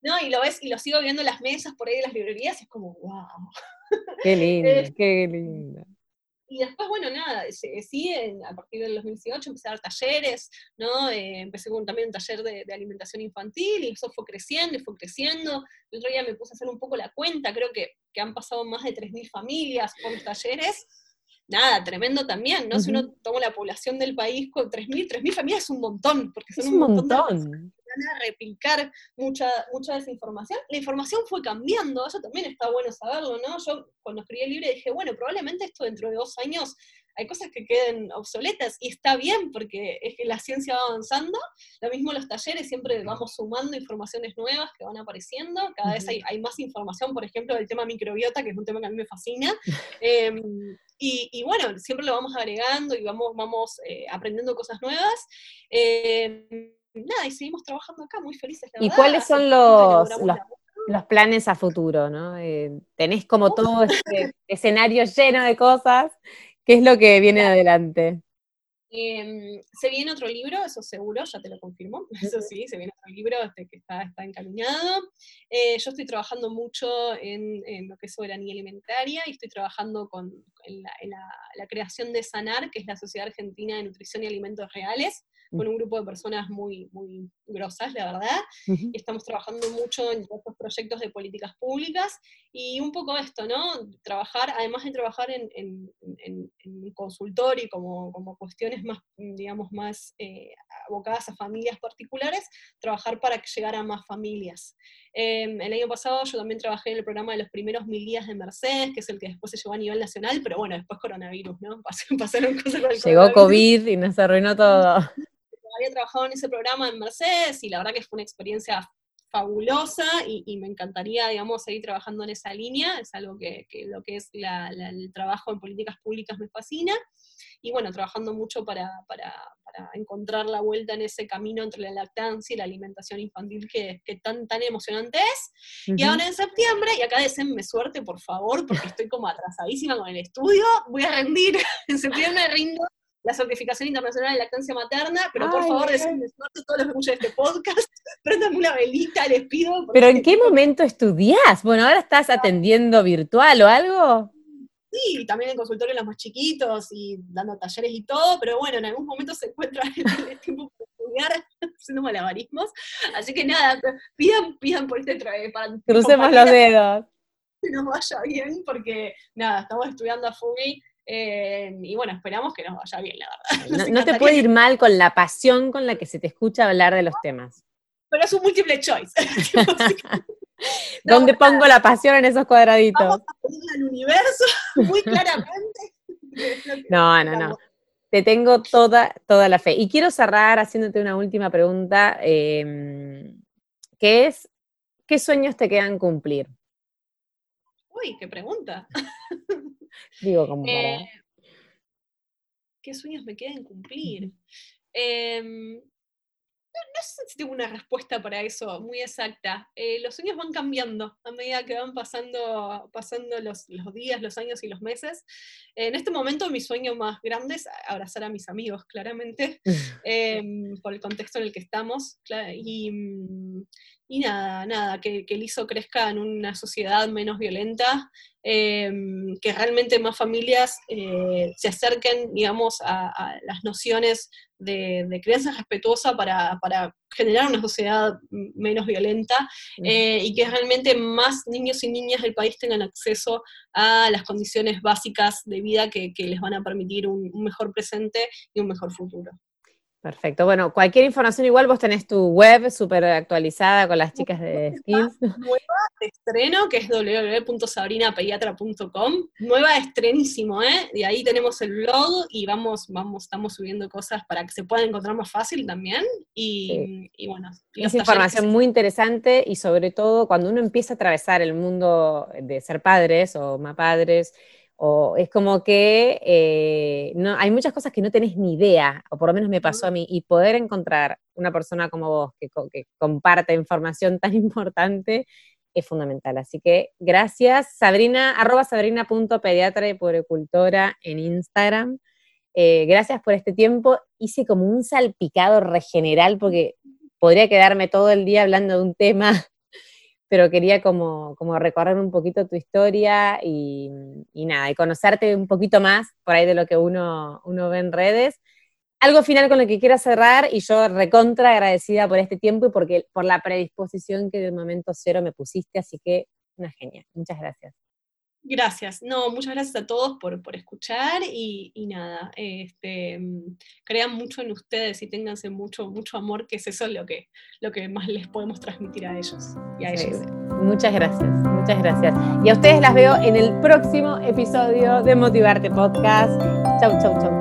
S2: No, y lo ves, y lo sigo viendo en las mesas por ahí de las librerías, y es como, wow.
S1: Qué lindo, [laughs] qué lindo.
S2: Y después, bueno, nada, sí, a partir del 2018 empecé a dar talleres, ¿no? Eh, empecé con también un taller de, alimentación infantil y eso fue creciendo y fue creciendo. El otro día me puse a hacer un poco la cuenta, creo que, que han pasado más de 3.000 familias por los talleres. Nada, tremendo también, ¿no? Si uno toma la población del país con 3.000, 3.000 familias es un montón, porque son un, montón a replicar mucha, mucha desinformación. La información fue cambiando, eso también está bueno saberlo, ¿no? Yo cuando escribí el libro dije, bueno, probablemente esto dentro de dos años hay cosas que queden obsoletas y está bien porque es que la ciencia va avanzando. Lo mismo los talleres, siempre vamos sumando informaciones nuevas que van apareciendo. Cada vez hay, hay, más información, por ejemplo, del tema microbiota, que es un tema que a mí me fascina. [laughs] Em, y, y, bueno, siempre lo vamos agregando y vamos, vamos eh, aprendiendo cosas nuevas. Eh, nada, y seguimos trabajando acá muy felices.
S1: ¿Y cuáles son los, los, planes a futuro? ¿no? Eh, tenés como todo este [laughs] escenario lleno de cosas. ¿Qué es lo que viene adelante?
S2: Em, se viene otro libro, eso seguro, ya te lo confirmo, [laughs] eso sí, se viene otro libro este, que está, está encaminado. Eh, yo estoy trabajando mucho en, lo que es soberanía alimentaria y estoy trabajando con, en, la, la, creación de SANAR, que es la Sociedad Argentina de Nutrición y Alimentos Reales, con un grupo de personas muy, muy grosas, la verdad. y estamos trabajando mucho en estos proyectos de políticas públicas y un poco esto, ¿no? Trabajar, además de trabajar en, en, en, en consultorio como, como, cuestiones más, digamos, más eh, abocadas a familias particulares, trabajar para llegar a más familias. Em, el año pasado yo también trabajé en el programa de los primeros mil días de Mercedes, que es el que después se llevó a nivel nacional, pero bueno, después coronavirus, ¿no? [laughs] Pasaron cosas con el
S1: Llegó COVID y nos arruinó todo [laughs]
S2: había trabajado en ese programa en Mercedes y la verdad que fue una experiencia fabulosa y, me encantaría, digamos, seguir trabajando en esa línea, es algo que, lo que es el trabajo en políticas públicas me fascina, y bueno, trabajando mucho para, para, encontrar la vuelta en ese camino entre la lactancia y la alimentación infantil que, tan, tan emocionante es. Y ahora en septiembre, y acá deseenme suerte, por favor, porque estoy como atrasadísima con el estudio, voy a rendir, [laughs] en septiembre rindo la certificación internacional de lactancia materna, pero por favor, decirme suerte todos los que escuchan este podcast, [laughs] préndame una velita, les pido.
S1: ¿Pero en qué momento estudias? Bueno, ahora estás atendiendo virtual o algo.
S2: Sí, también en consultorio los más chiquitos y dando talleres y todo, pero bueno, en algún momento se encuentra [laughs] el tiempo para estudiar [laughs] haciendo malabarismos. Así que nada, pidan, pidan por este traje.
S1: Crucemos los dedos.
S2: Que nos vaya bien, porque nada, estamos estudiando a Fugi eh, y bueno, esperamos que nos vaya bien, la
S1: verdad. [laughs] No, te puede ir mal con la pasión con la que se te escucha hablar de los temas.
S2: Pero es un múltiple choice. [laughs] [laughs]
S1: ¿Dónde pongo la pasión en esos cuadraditos? Vamos
S2: a al universo muy claramente.
S1: no, no, no. Te tengo toda, toda la fe. Y quiero cerrar haciéndote una última pregunta, em, que es, ¿qué sueños te quedan cumplir?
S2: Uy, qué pregunta. [laughs]
S1: Digo, como eh,
S2: ¿Qué sueños me quedan cumplir? Em, no, sé si tengo una respuesta para eso muy exacta. Eh, los sueños van cambiando a medida que van pasando, pasando los, días, los años y los meses. en este momento mi sueño más grande es abrazar a mis amigos, claramente, [laughs] em, por el contexto en el que estamos. Y, mm, y nada, nada, que, el ISO crezca en una sociedad menos violenta, em, que realmente más familias eh, se acerquen, digamos, a, las nociones de, crianza respetuosa para, generar una sociedad menos violenta eh, y que realmente más niños y niñas del país tengan acceso a las condiciones básicas de vida que, les van a permitir un mejor presente y un mejor futuro.
S1: Perfecto. Bueno, cualquier información igual vos tenés tu web súper actualizada con las chicas de Skills.
S2: Nueva de estreno, que es www.sabrinapediatra.com. Nueva estrenísimo, ¿eh? Y ahí tenemos el blog y vamos, vamos, estamos subiendo cosas para que se puedan encontrar más fácil también. Y, bueno.
S1: Es información muy interesante y sobre todo cuando uno empieza a atravesar el mundo de ser padres o más padres, o es como que eh, no, hay muchas cosas que no tenés ni idea, o por lo menos me pasó a mí, y poder encontrar una persona como vos que, que comparte información tan [laughs] importante es fundamental. Así que gracias, Sabrina, arroba sabrina.pediatra y puricultora en Instagram. Eh, gracias por este tiempo. Hice como un salpicado regeneral porque podría quedarme todo el día hablando de un tema pero quería como, como recorrer un poquito tu historia y, nada, y conocerte un poquito más por ahí de lo que uno, uno ve en redes. Algo final con lo que quiera cerrar y yo recontra agradecida por este tiempo y porque, por la predisposición que del momento cero me pusiste, así que una genia. Muchas gracias.
S2: Gracias. No, muchas gracias a todos por, escuchar y, nada, este, crean mucho en ustedes y ténganse mucho, mucho amor, que es eso lo que, lo que más les podemos transmitir a ellos y a ellos.
S1: Muchas gracias, muchas gracias. Y a ustedes las veo en el próximo episodio de Motivarte Podcast. Chau, chau, chau.